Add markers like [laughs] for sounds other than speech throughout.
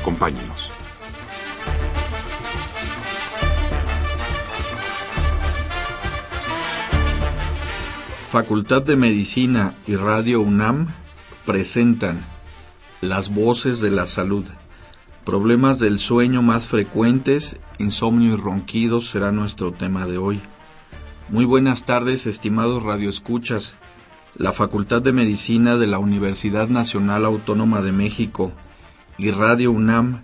Acompáñenos. Facultad de Medicina y Radio UNAM presentan Las voces de la salud. Problemas del sueño más frecuentes, insomnio y ronquidos será nuestro tema de hoy. Muy buenas tardes, estimados radioescuchas. La Facultad de Medicina de la Universidad Nacional Autónoma de México y Radio UNAM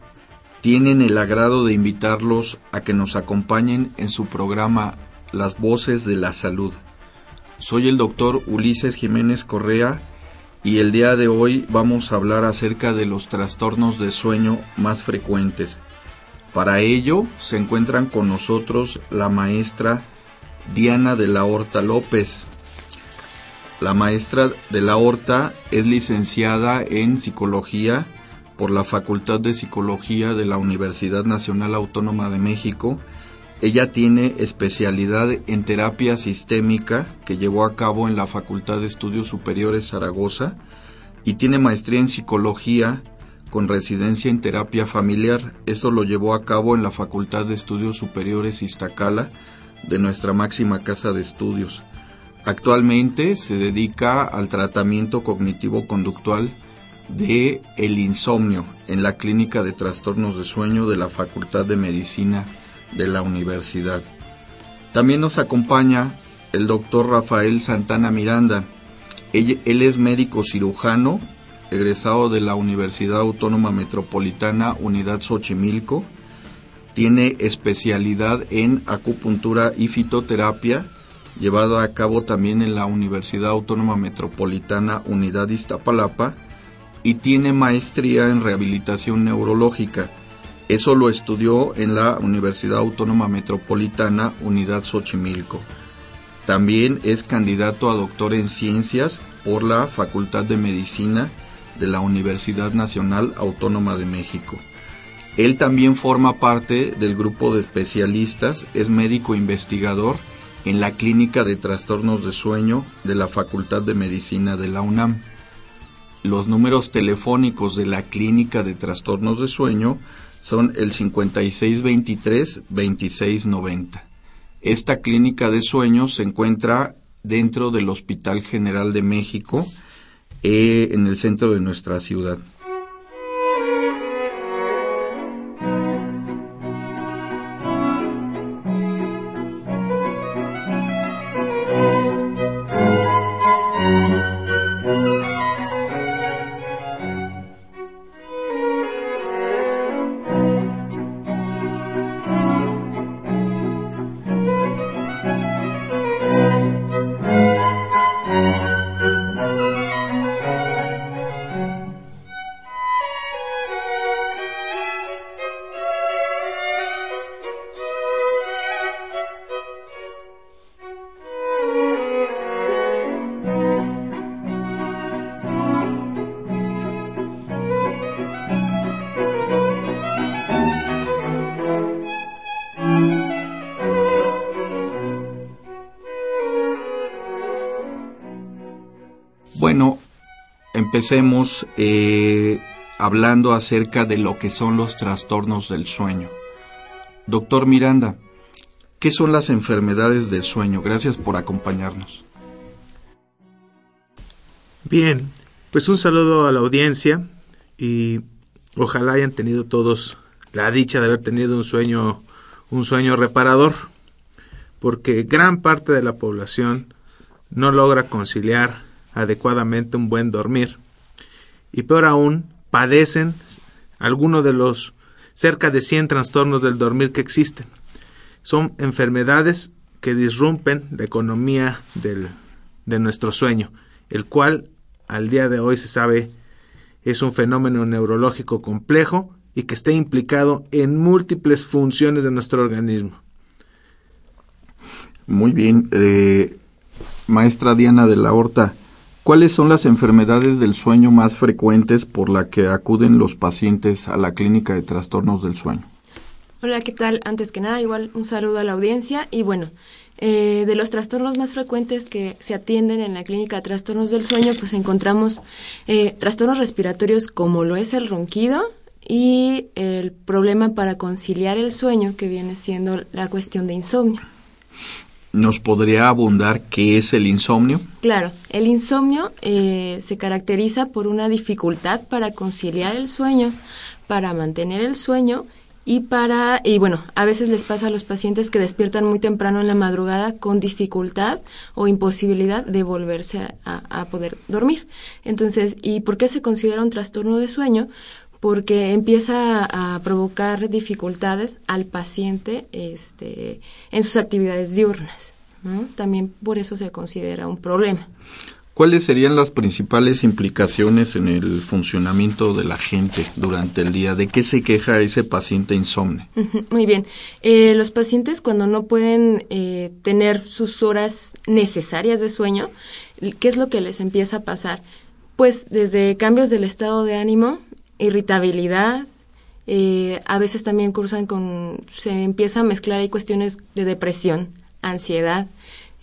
tienen el agrado de invitarlos a que nos acompañen en su programa Las Voces de la Salud. Soy el doctor Ulises Jiménez Correa y el día de hoy vamos a hablar acerca de los trastornos de sueño más frecuentes. Para ello se encuentran con nosotros la maestra Diana de la Horta López. La maestra de la Horta es licenciada en psicología por la Facultad de Psicología de la Universidad Nacional Autónoma de México. Ella tiene especialidad en terapia sistémica que llevó a cabo en la Facultad de Estudios Superiores Zaragoza y tiene maestría en psicología con residencia en terapia familiar. Esto lo llevó a cabo en la Facultad de Estudios Superiores Iztacala de nuestra máxima casa de estudios. Actualmente se dedica al tratamiento cognitivo-conductual de el insomnio en la Clínica de Trastornos de Sueño de la Facultad de Medicina de la Universidad. También nos acompaña el doctor Rafael Santana Miranda. Él, es médico cirujano, egresado de la Universidad Autónoma Metropolitana Unidad Xochimilco. Tiene especialidad en acupuntura y fitoterapia, llevada a cabo también en la Universidad Autónoma Metropolitana Unidad Iztapalapa y tiene maestría en rehabilitación neurológica. Eso lo estudió en la Universidad Autónoma Metropolitana Unidad Xochimilco. También es candidato a doctor en ciencias por la Facultad de Medicina de la Universidad Nacional Autónoma de México. Él también forma parte del grupo de especialistas, es médico investigador en la Clínica de Trastornos de Sueño de la Facultad de Medicina de la UNAM. Los números telefónicos de la Clínica de Trastornos de Sueño son el 5623-2690. Esta clínica de sueño se encuentra dentro del Hospital General de México, eh, en el centro de nuestra ciudad. Empecemos eh, hablando acerca de lo que son los trastornos del sueño. Doctor Miranda, ¿qué son las enfermedades del sueño? Gracias por acompañarnos. Bien, pues un saludo a la audiencia y ojalá hayan tenido todos la dicha de haber tenido un sueño, un sueño reparador, porque gran parte de la población no logra conciliar adecuadamente un buen dormir. Y peor aún, padecen algunos de los cerca de 100 trastornos del dormir que existen. Son enfermedades que disrumpen la economía del, de nuestro sueño, el cual al día de hoy se sabe es un fenómeno neurológico complejo y que está implicado en múltiples funciones de nuestro organismo. Muy bien, eh, maestra Diana de la Horta, ¿cuáles son las enfermedades del sueño más frecuentes por la que acuden los pacientes a la clínica de trastornos del sueño? Hola, ¿qué tal? Antes que nada, igual un saludo a la audiencia y bueno, eh, de los trastornos más frecuentes que se atienden en la clínica de trastornos del sueño, pues encontramos eh, trastornos respiratorios como lo es el ronquido y el problema para conciliar el sueño, que viene siendo la cuestión de insomnio. ¿Nos podría abundar qué es el insomnio? Claro, el insomnio eh, se caracteriza por una dificultad para conciliar el sueño, para mantener el sueño y para y bueno a veces les pasa a los pacientes que despiertan muy temprano en la madrugada con dificultad o imposibilidad de volverse a, poder dormir entonces y por qué se considera un trastorno de sueño porque empieza a provocar dificultades al paciente este en sus actividades diurnas también por eso se considera un problema ¿Cuáles serían las principales implicaciones en el funcionamiento de la gente durante el día? ¿De qué se queja ese paciente insomne? Muy bien. Eh, los pacientes cuando no pueden eh, tener sus horas necesarias de sueño, ¿qué es lo que les empieza a pasar? Pues desde cambios del estado de ánimo, irritabilidad, eh, a veces también cursan con, se empieza a mezclar ahí cuestiones de depresión, ansiedad,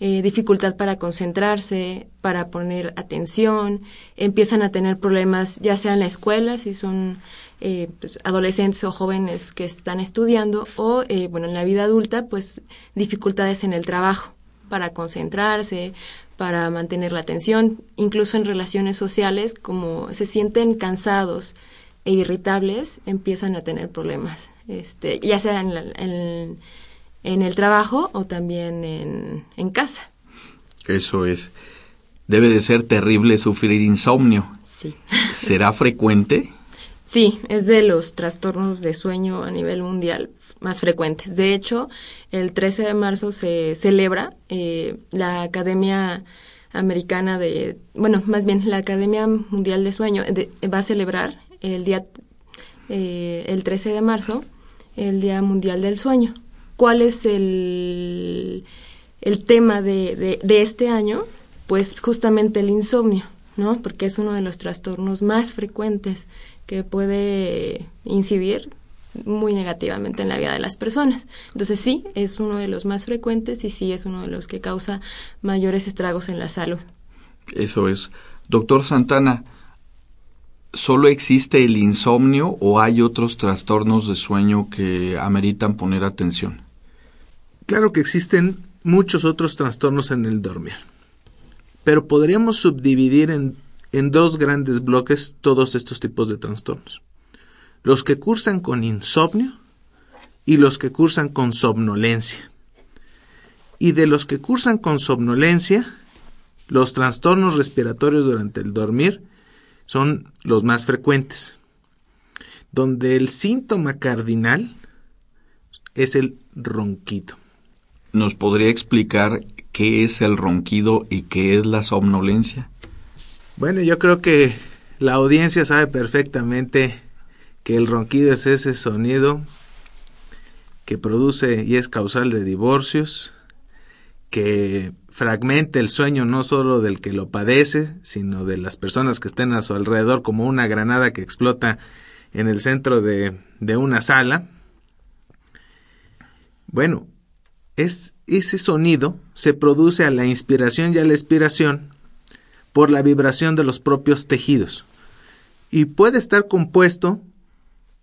eh, dificultad para concentrarse, para poner atención, empiezan a tener problemas ya sea en la escuela, si son eh, pues, adolescentes o jóvenes que están estudiando, o eh, bueno, en la vida adulta, pues dificultades en el trabajo para concentrarse, para mantener la atención, incluso en relaciones sociales, como se sienten cansados e irritables, empiezan a tener problemas, este, ya sea en, la, en en el trabajo o también en, en casa. Eso es. Debe de ser terrible sufrir insomnio. Sí. ¿Será frecuente? Sí, es de los trastornos de sueño a nivel mundial más frecuentes. De hecho, el 13 de marzo se celebra eh, la Academia Americana de, bueno, más bien la Academia Mundial de Sueño va a celebrar el día, eh, el 13 de marzo, el Día Mundial del Sueño cuál es el, el tema de, de, este año, pues justamente el insomnio, ¿no? Porque es uno de los trastornos más frecuentes que puede incidir muy negativamente en la vida de las personas. Entonces sí, es uno de los más frecuentes y sí es uno de los que causa mayores estragos en la salud. Eso es. Doctor Santana, ¿Solo existe el insomnio o hay otros trastornos de sueño que ameritan poner atención? Claro que existen muchos otros trastornos en el dormir, pero podríamos subdividir en, en dos grandes bloques todos estos tipos de trastornos. Los que cursan con insomnio y los que cursan con somnolencia. Y de los que cursan con somnolencia, los trastornos respiratorios durante el dormir son los más frecuentes, donde el síntoma cardinal es el ronquido. ¿Nos podría explicar qué es el ronquido y qué es la somnolencia? Bueno, yo creo que la audiencia sabe perfectamente que el ronquido es ese sonido que produce y es causal de divorcios, que fragmente el sueño no solo del que lo padece, sino de las personas que estén a su alrededor, como una granada que explota en el centro de, de una sala. Bueno, es, ese sonido se produce a la inspiración y a la expiración por la vibración de los propios tejidos y puede estar compuesto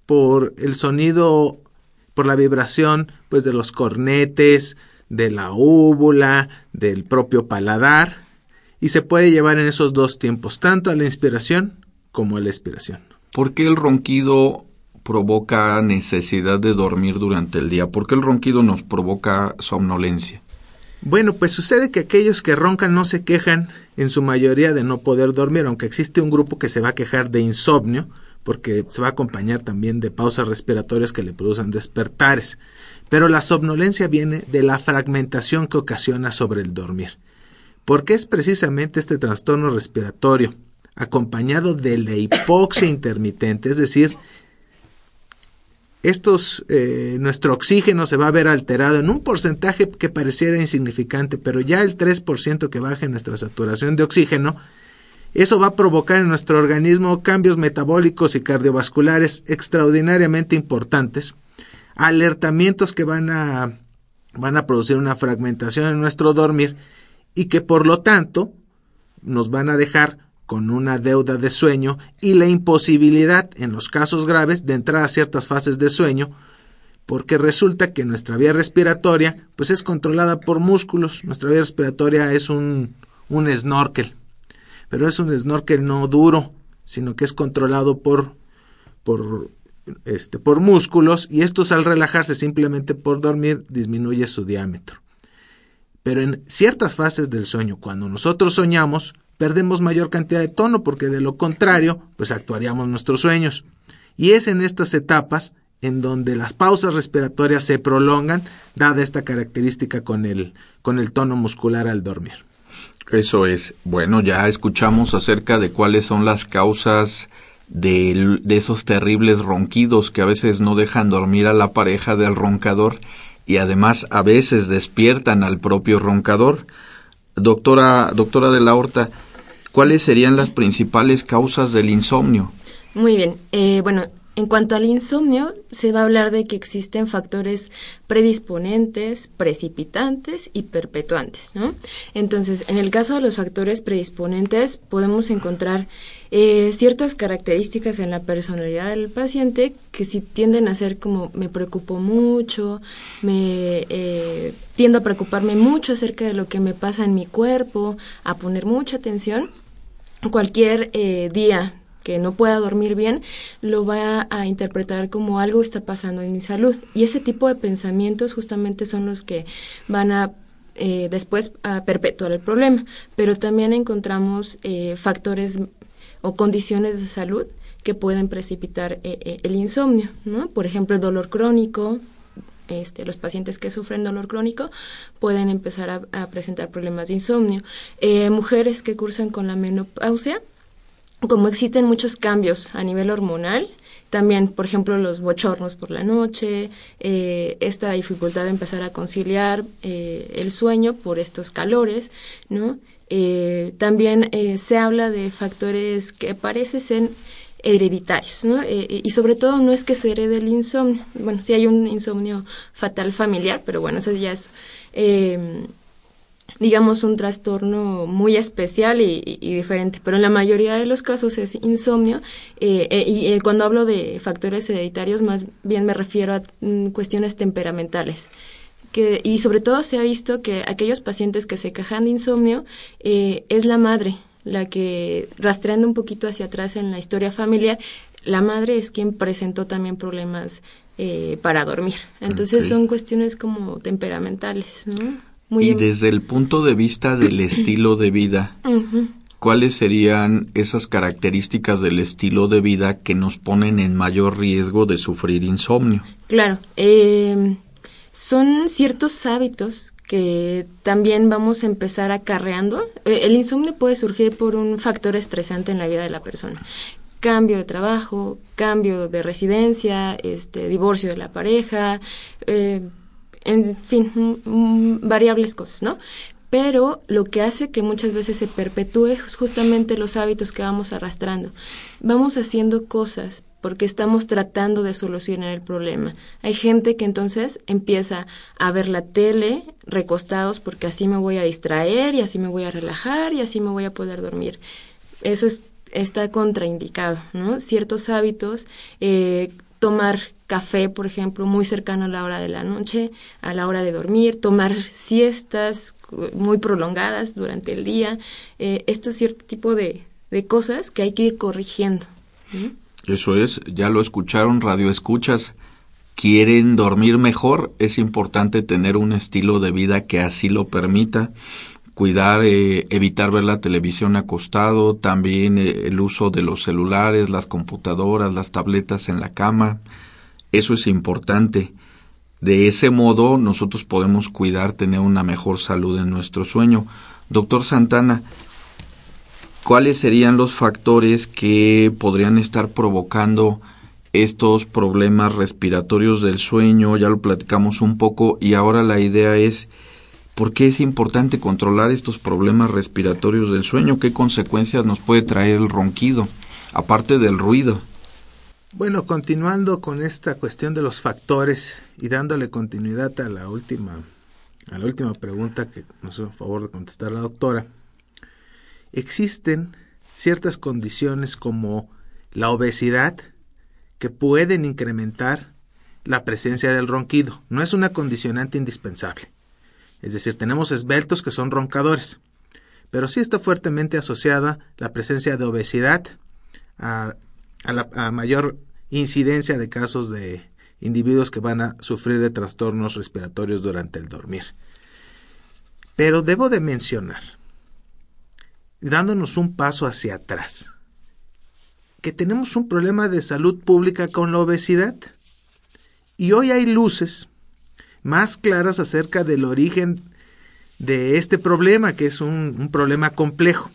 por el sonido, por la vibración pues de los cornetes, de la úvula, del propio paladar, y se puede llevar en esos dos tiempos, tanto a la inspiración como a la expiración. ¿Por qué el ronquido provoca necesidad de dormir durante el día? ¿Por qué el ronquido nos provoca somnolencia? Bueno, pues sucede que aquellos que roncan no se quejan en su mayoría de no poder dormir, aunque existe un grupo que se va a quejar de insomnio, porque se va a acompañar también de pausas respiratorias que le producen despertares. Pero la somnolencia viene de la fragmentación que ocasiona sobre el dormir, porque es precisamente este trastorno respiratorio, acompañado de la hipoxia intermitente, es decir, estos, eh, nuestro oxígeno se va a ver alterado en un porcentaje que pareciera insignificante, pero ya el 3% que baje nuestra saturación de oxígeno, eso va a provocar en nuestro organismo cambios metabólicos y cardiovasculares extraordinariamente importantes, alertamientos que van a, van a producir una fragmentación en nuestro dormir y que por lo tanto nos van a dejar con una deuda de sueño y la imposibilidad, en los casos graves, de entrar a ciertas fases de sueño, porque resulta que nuestra vía respiratoria pues es controlada por músculos. Nuestra vía respiratoria es un, un snorkel, pero es un snorkel no duro, sino que es controlado por, por, este, por músculos y estos al relajarse simplemente por dormir disminuye su diámetro. Pero en ciertas fases del sueño, cuando nosotros soñamos, perdemos mayor cantidad de tono porque de lo contrario, pues actuaríamos nuestros sueños. Y es en estas etapas en donde las pausas respiratorias se prolongan, dada esta característica con el, con el tono muscular al dormir. Eso es. Bueno, ya escuchamos acerca de cuáles son las causas de, de, esos terribles ronquidos que a veces no dejan dormir a la pareja del roncador y además a veces despiertan al propio roncador. Doctora, doctora de la Horta, ¿cuáles serían las principales causas del insomnio? Muy bien. Eh, bueno, en cuanto al insomnio, se va a hablar de que existen factores predisponentes, precipitantes y perpetuantes, ¿no? Entonces, en el caso de los factores predisponentes, podemos encontrar eh, ciertas características en la personalidad del paciente que si tienden a ser como me preocupo mucho, me eh, tiendo a preocuparme mucho acerca de lo que me pasa en mi cuerpo, a poner mucha atención. Cualquier eh, día que no pueda dormir bien, lo va a interpretar como algo está pasando en mi salud. Y ese tipo de pensamientos justamente son los que van a eh, después a perpetuar el problema. Pero también encontramos eh, factores o condiciones de salud que pueden precipitar eh, el insomnio, ¿no? Por ejemplo, el dolor crónico, este, los pacientes que sufren dolor crónico pueden empezar a, a presentar problemas de insomnio. mujeres que cursan con la menopausia como existen muchos cambios a nivel hormonal, también, por ejemplo, los bochornos por la noche, eh, esta dificultad de empezar a conciliar eh, el sueño por estos calores, ¿no? Eh, también se habla de factores que parecen hereditarios, ¿no? y sobre todo no es que se herede el insomnio, bueno, sí hay un insomnio fatal familiar, pero bueno, eso ya es digamos, un trastorno muy especial y, diferente, pero en la mayoría de los casos es insomnio eh, eh, y eh, cuando hablo de factores hereditarios más bien me refiero a mm, cuestiones temperamentales. Que, y sobre todo se ha visto que aquellos pacientes que se quejan de insomnio es la madre la que, rastreando un poquito hacia atrás en la historia familiar, la madre es quien presentó también problemas para dormir. Entonces son cuestiones como temperamentales, ¿no? Y desde el punto de vista del [clears throat] estilo de vida, ¿cuáles serían esas características del estilo de vida que nos ponen en mayor riesgo de sufrir insomnio? Claro, eh, son ciertos hábitos que también vamos a empezar acarreando. Eh, el insomnio puede surgir por un factor estresante en la vida de la persona cambio de trabajo, cambio de residencia, este divorcio de la pareja, eh, en fin, variables cosas, ¿no? Pero lo que hace que muchas veces se perpetúe es justamente los hábitos que vamos arrastrando. Vamos haciendo cosas porque estamos tratando de solucionar el problema. Hay gente que entonces empieza a ver la tele recostados porque así me voy a distraer y así me voy a relajar y así me voy a poder dormir. Eso es, está contraindicado, ¿no? Ciertos hábitos, eh, tomar café, por ejemplo, muy cercano a la hora de la noche, a la hora de dormir, tomar siestas muy prolongadas durante el día, eh, esto es cierto tipo de, de, cosas que hay que ir corrigiendo. Eso es, ya lo escucharon, radio escuchas. ¿Quieren dormir mejor? Es importante tener un estilo de vida que así lo permita cuidar, eh, evitar ver la televisión acostado, también eh, el uso de los celulares, las computadoras, las tabletas en la cama, eso es importante. De ese modo nosotros podemos cuidar, tener una mejor salud en nuestro sueño. Doctor Santana, ¿cuáles serían los factores que podrían estar provocando estos problemas respiratorios del sueño? Ya lo platicamos un poco y ahora la idea es ¿por qué es importante controlar estos problemas respiratorios del sueño? ¿Qué consecuencias nos puede traer el ronquido, aparte del ruido? Bueno, continuando con esta cuestión de los factores y dándole continuidad a la última, a la última pregunta que nos hizo favor de contestar la doctora, existen ciertas condiciones como la obesidad que pueden incrementar la presencia del ronquido. No es una condicionante indispensable. Es decir, tenemos esbeltos que son roncadores, pero sí está fuertemente asociada la presencia de obesidad a a la mayor incidencia de casos de individuos que van a sufrir de trastornos respiratorios durante el dormir. Pero debo de mencionar, dándonos un paso hacia atrás, que tenemos un problema de salud pública con la obesidad. Y hoy hay luces más claras acerca del origen de este problema, que es un, un problema complejo.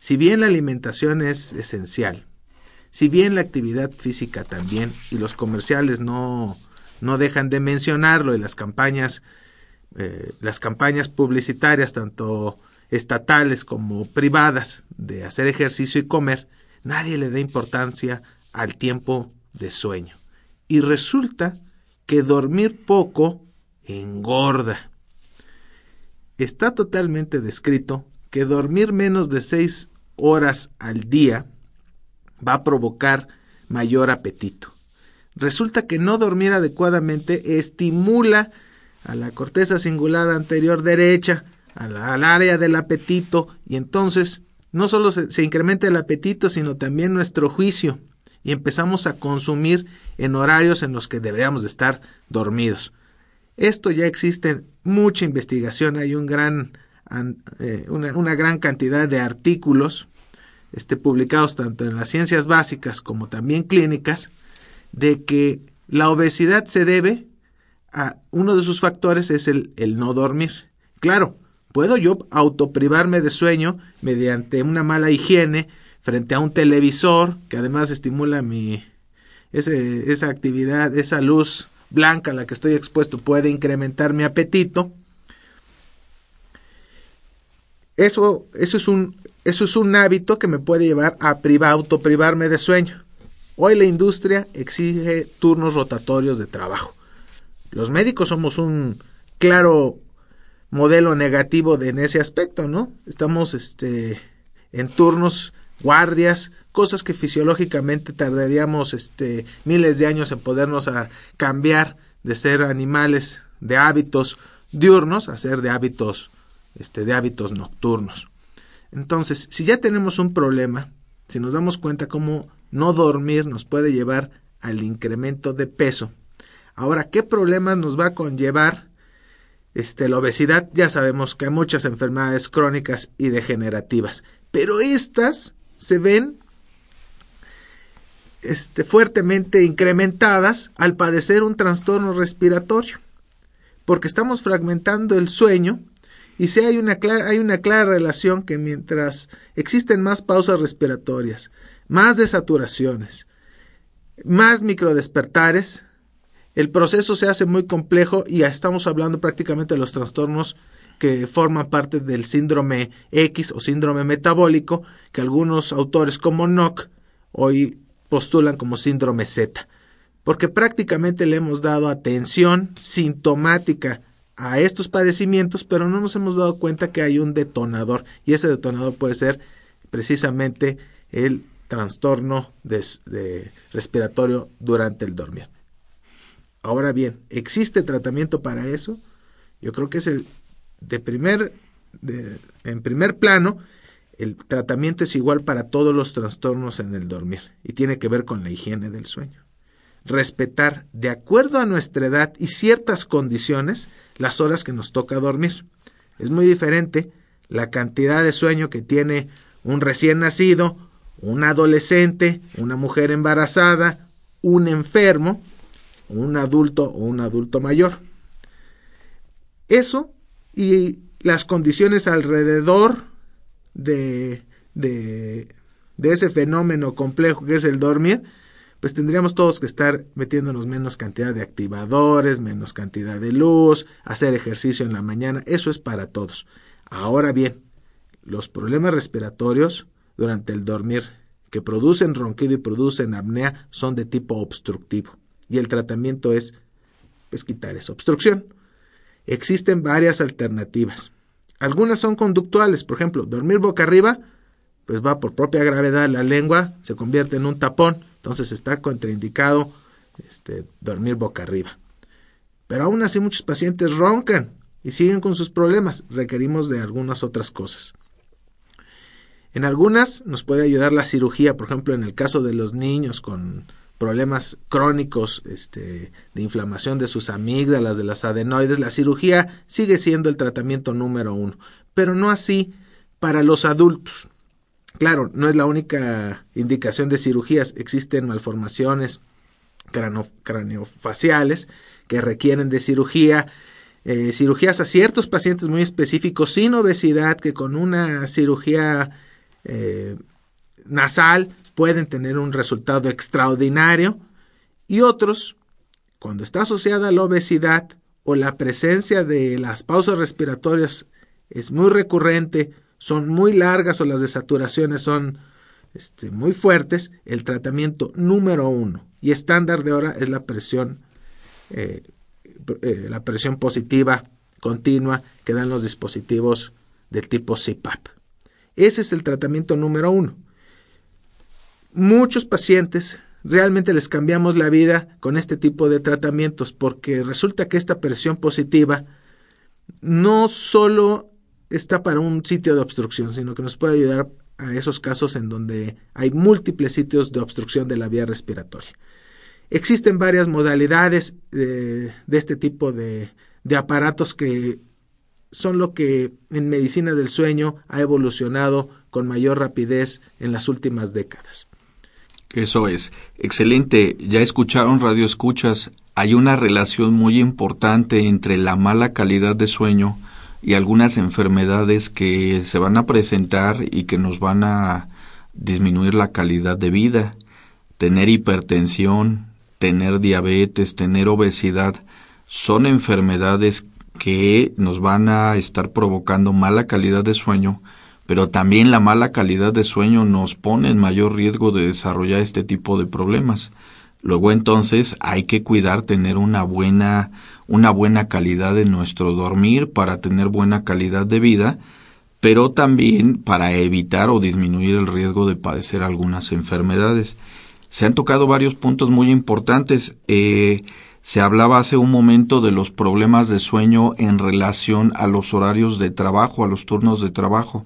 Si bien la alimentación es esencial, si bien la actividad física también, y los comerciales no, no dejan de mencionarlo, y las campañas, eh, las campañas publicitarias, tanto estatales como privadas, de hacer ejercicio y comer, nadie le da importancia al tiempo de sueño. Y resulta que dormir poco engorda. Está totalmente descrito que dormir menos de seis horas al día va a provocar mayor apetito. Resulta que no dormir adecuadamente estimula a la corteza cingulada anterior derecha, al área del apetito, y entonces no solo se, incrementa el apetito, sino también nuestro juicio, y empezamos a consumir en horarios en los que deberíamos de estar dormidos. Esto ya existe mucha investigación, hay un gran, eh, una gran cantidad de artículos este, publicados tanto en las ciencias básicas como también clínicas, de que la obesidad se debe a uno de sus factores es el, el no dormir. Claro, puedo yo autoprivarme de sueño mediante una mala higiene frente a un televisor que además estimula mi esa actividad, esa luz blanca a la que estoy expuesto puede incrementar mi apetito. Eso, eso es un eso es un hábito que me puede llevar a privar, autoprivarme de sueño. Hoy la industria exige turnos rotatorios de trabajo. Los médicos somos un claro modelo negativo de, en ese aspecto, ¿no? Estamos este, en turnos, guardias, cosas que fisiológicamente tardaríamos este, miles de años en podernos a cambiar de ser animales de hábitos diurnos a ser de hábitos, este, de hábitos nocturnos. Entonces, si ya tenemos un problema, si nos damos cuenta cómo no dormir nos puede llevar al incremento de peso, ahora, ¿qué problemas nos va a conllevar este, la obesidad? Ya sabemos que hay muchas enfermedades crónicas y degenerativas, pero estas se ven este, fuertemente incrementadas al padecer un trastorno respiratorio, porque estamos fragmentando el sueño y si hay una, clara, hay una clara relación que mientras existen más pausas respiratorias, más desaturaciones, más microdespertares, el proceso se hace muy complejo y estamos hablando prácticamente de los trastornos que forman parte del síndrome X o síndrome metabólico, que algunos autores como Nock hoy postulan como síndrome Z, porque prácticamente le hemos dado atención sintomática a estos padecimientos, pero no nos hemos dado cuenta que hay un detonador y ese detonador puede ser precisamente el trastorno respiratorio durante el dormir. Ahora bien, ¿existe tratamiento para eso? Yo creo que es el de primer, en primer plano, el tratamiento es igual para todos los trastornos en el dormir y tiene que ver con la higiene del sueño. Respetar, de acuerdo a nuestra edad y ciertas condiciones, las horas que nos toca dormir. Es muy diferente la cantidad de sueño que tiene un recién nacido, un adolescente, una mujer embarazada, un enfermo, un adulto o un adulto mayor. Eso y las condiciones alrededor de, de, de ese fenómeno complejo que es el dormir, pues tendríamos todos que estar metiéndonos menos cantidad de activadores, menos cantidad de luz, hacer ejercicio en la mañana, eso es para todos. Ahora bien, los problemas respiratorios durante el dormir que producen ronquido y producen apnea son de tipo obstructivo y el tratamiento es pues, quitar esa obstrucción. Existen varias alternativas. Algunas son conductuales, por ejemplo, dormir boca arriba, pues va por propia gravedad la lengua, se convierte en un tapón, entonces está contraindicado este, dormir boca arriba. Pero aún así muchos pacientes roncan y siguen con sus problemas, requerimos de algunas otras cosas. En algunas nos puede ayudar la cirugía, por ejemplo, en el caso de los niños con problemas crónicos este, de inflamación de sus amígdalas, de las adenoides, la cirugía sigue siendo el tratamiento número uno, pero no así para los adultos. Claro, no es la única indicación de cirugías, existen malformaciones craneofaciales que requieren de cirugía, eh, cirugías a ciertos pacientes muy específicos sin obesidad que con una cirugía eh, nasal pueden tener un resultado extraordinario. Y otros, cuando está asociada a la obesidad o la presencia de las pausas respiratorias es muy recurrente, son muy largas o las desaturaciones son este, muy fuertes, el tratamiento número uno y estándar de hora es la presión, eh, eh, la presión positiva continua que dan los dispositivos del tipo CPAP. Ese es el tratamiento número uno muchos pacientes realmente les cambiamos la vida con este tipo de tratamientos porque resulta que esta presión positiva no solo está para un sitio de obstrucción, sino que nos puede ayudar a esos casos en donde hay múltiples sitios de obstrucción de la vía respiratoria. Existen varias modalidades de, este tipo de, de aparatos que son lo que en medicina del sueño ha evolucionado con mayor rapidez en las últimas décadas. Eso es. Excelente. Ya escucharon radio escuchas. Hay una relación muy importante entre la mala calidad de sueño y algunas enfermedades que se van a presentar y que nos van a disminuir la calidad de vida. Tener hipertensión, tener diabetes, tener obesidad, son enfermedades que nos van a estar provocando mala calidad de sueño pero también la mala calidad de sueño nos pone en mayor riesgo de desarrollar este tipo de problemas. Luego entonces hay que cuidar tener una buena una buena calidad de nuestro dormir para tener buena calidad de vida, pero también para evitar o disminuir el riesgo de padecer algunas enfermedades. Se han tocado varios puntos muy importantes. Eh, se hablaba hace un momento de los problemas de sueño en relación a los horarios de trabajo, a los turnos de trabajo.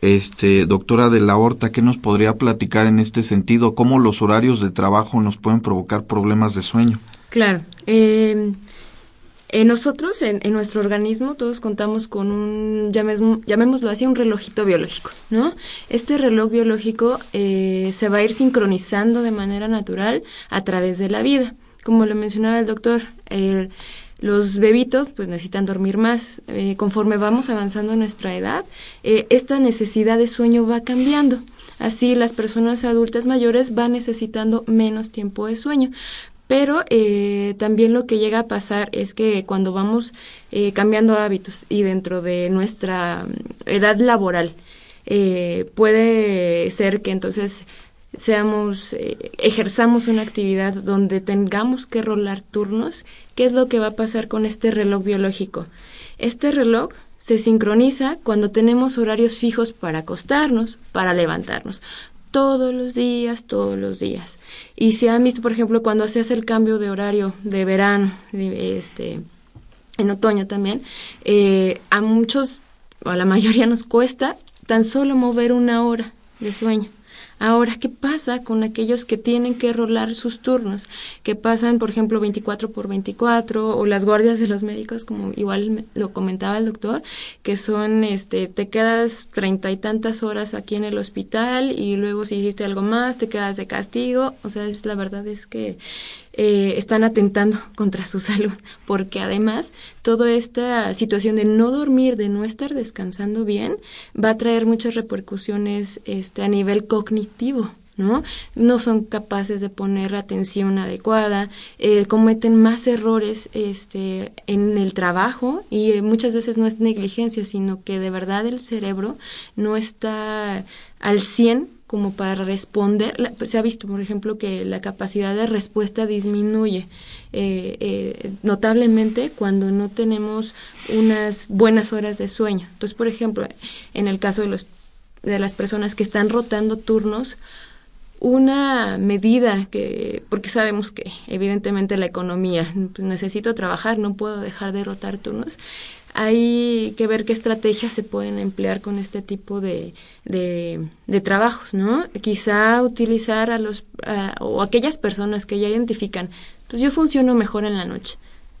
Este, doctora de la Horta, ¿qué nos podría platicar en este sentido? ¿Cómo los horarios de trabajo nos pueden provocar problemas de sueño? Claro. Eh, nosotros, en, nuestro organismo, todos contamos con un, llamémoslo así, un relojito biológico, ¿no? Este reloj biológico eh, se va a ir sincronizando de manera natural a través de la vida. Como lo mencionaba el doctor, eh, los bebitos pues necesitan dormir más. Eh, conforme vamos avanzando en nuestra edad, eh, esta necesidad de sueño va cambiando. Así las personas adultas mayores van necesitando menos tiempo de sueño. Pero eh, también lo que llega a pasar es que cuando vamos cambiando hábitos y dentro de nuestra mm, edad laboral, puede ser que entonces seamos, eh, ejerzamos una actividad donde tengamos que rolar turnos, ¿qué es lo que va a pasar con este reloj biológico? Este reloj se sincroniza cuando tenemos horarios fijos para acostarnos, para levantarnos. Todos los días, todos los días. Y si han visto, por ejemplo, cuando se hace el cambio de horario de verano, este, en otoño también, eh, a muchos, o a la [laughs] mayoría nos cuesta tan solo mover una hora de sueño. Ahora, ¿qué pasa con aquellos que tienen que rolar sus turnos? Que pasan, por ejemplo, 24 por 24 o las guardias de los médicos, como igual lo comentaba el doctor, que son, este, te quedas treinta y tantas horas aquí en el hospital y luego si hiciste algo más te quedas de castigo. O sea, es, la verdad es que eh, están atentando contra su [laughs] salud, porque además toda esta situación de no dormir, de no estar descansando bien, va a traer muchas repercusiones este, a nivel cognitivo. ¿no? No son capaces de poner atención adecuada, eh, cometen más errores este, en el trabajo y eh, muchas veces no es negligencia, sino que de verdad el cerebro no está al 100 como para responder. se ha visto, por ejemplo, que la capacidad de respuesta disminuye eh, notablemente cuando no tenemos unas buenas horas de sueño. Entonces, por ejemplo, en el caso de, los, de las personas que están rotando turnos, una medida que, porque sabemos que evidentemente la economía, pues necesito trabajar, no puedo dejar de rotar turnos, hay que ver qué estrategias se pueden emplear con este tipo de, de, trabajos, ¿no? Quizá utilizar a los, o aquellas personas que ya identifican, pues yo funciono mejor en la noche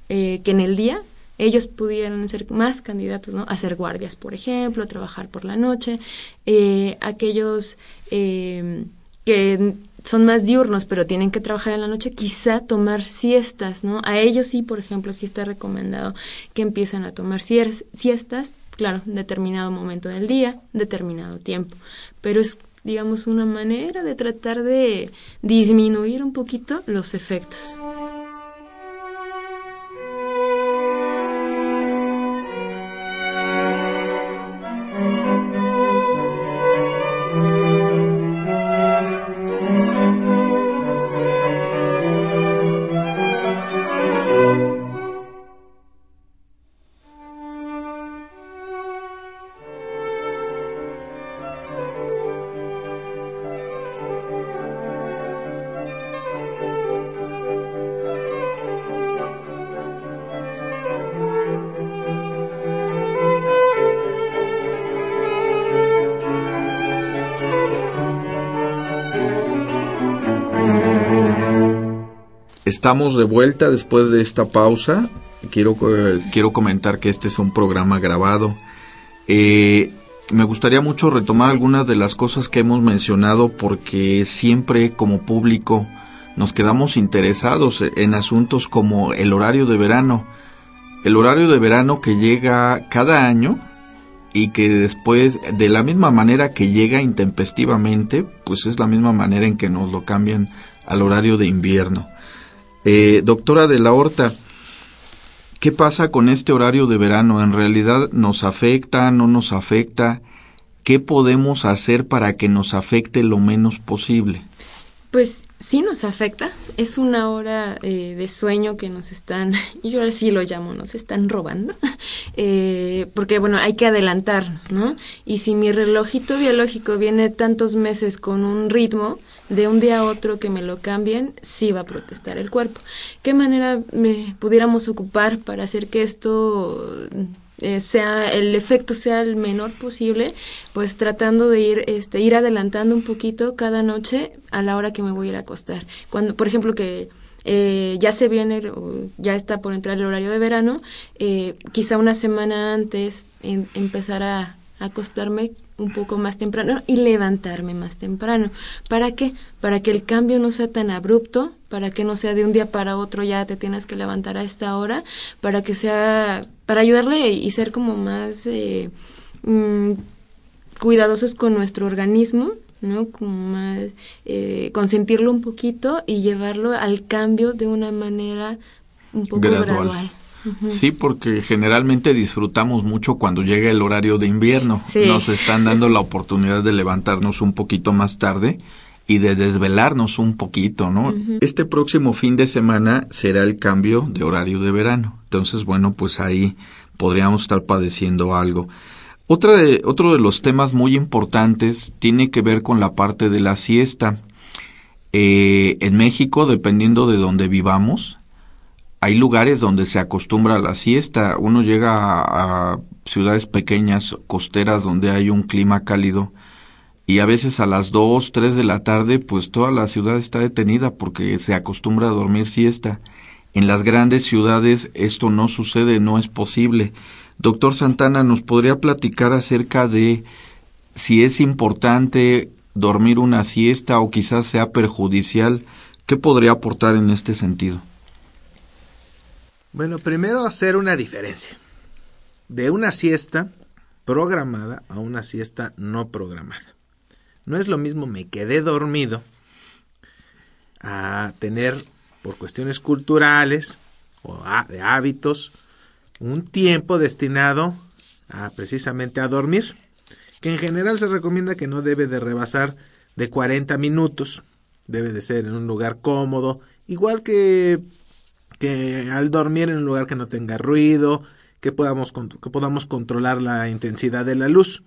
eh, que en el día, ellos pudieran ser más candidatos, ¿no? A ser guardias, por ejemplo, trabajar por la noche, eh, aquellos... Eh, que son más diurnos, pero tienen que trabajar en la noche, quizá tomar siestas, ¿no? A ellos sí, por ejemplo, sí está recomendado que empiecen a tomar siestas, claro, determinado momento del día, determinado tiempo, pero es digamos una manera de tratar de disminuir un poquito los efectos. Estamos de vuelta después de esta pausa. Quiero, eh, quiero comentar que este es un programa grabado. Eh, me gustaría mucho retomar algunas de las cosas que hemos mencionado porque siempre como público nos quedamos interesados en asuntos como el horario de verano. El horario de verano que llega cada año y que después, de la misma manera que llega intempestivamente, pues es la misma manera en que nos lo cambian al horario de invierno. Eh, doctora de la Horta, ¿qué pasa con este horario de verano? ¿En realidad nos afecta, no nos afecta? ¿Qué podemos hacer para que nos afecte lo menos posible? Pues sí nos afecta. Es una hora eh, de sueño que nos están, [laughs] yo ahora sí lo llamo, nos están robando. [laughs] Eh, porque bueno, hay que adelantarnos, ¿no? Y si mi relojito biológico viene tantos meses con un ritmo, de un día a otro que me lo cambien, sí va a protestar el cuerpo. ¿Qué manera me pudiéramos ocupar para hacer que esto eh, sea el efecto sea el menor posible, pues tratando de ir este ir adelantando un poquito cada noche a la hora que me voy a ir a acostar. Cuando, por ejemplo, que eh, ya se viene, ya está por entrar el horario de verano, eh, quizá una semana antes empezar a acostarme un poco más temprano y levantarme más temprano. ¿Para qué? Para que el cambio no sea tan abrupto, para que no sea de un día para otro ya te tienes que levantar a esta hora, para que sea, para ayudarle y ser como más eh, mm, cuidadosos con nuestro organismo, ¿no? Como más, eh, consentirlo un poquito y llevarlo al cambio de una manera un poco gradual. Sí, porque generalmente disfrutamos mucho cuando llega el horario de invierno. Nos están dando la oportunidad de levantarnos un poquito más tarde y de desvelarnos un poquito, ¿no? Este próximo fin de semana será el cambio de horario de verano. Entonces, bueno, pues ahí podríamos estar padeciendo algo. Otra de, otro de los temas muy importantes tiene que ver con la parte de la siesta. Eh, en México, dependiendo de donde vivamos, hay lugares donde se acostumbra a la siesta. Uno llega a, ciudades pequeñas, costeras, donde hay un clima cálido y a veces a las dos, tres de la tarde, pues toda la ciudad está detenida porque se acostumbra a dormir siesta. En las grandes ciudades esto no sucede, no es posible. Doctor Santana, ¿nos podría platicar acerca de si es importante dormir una siesta o quizás sea perjudicial ¿Qué podría aportar en este sentido? Bueno, primero hacer una diferencia de una siesta programada a una siesta no programada. No es lo mismo me quedé dormido a tener por cuestiones culturales o de hábitos un tiempo destinado a precisamente a dormir, que en general se recomienda que no debe de rebasar de 40 minutos, debe de ser en un lugar cómodo, igual que que al dormir en un lugar que no tenga ruido, que podamos, que podamos controlar la intensidad de la luz.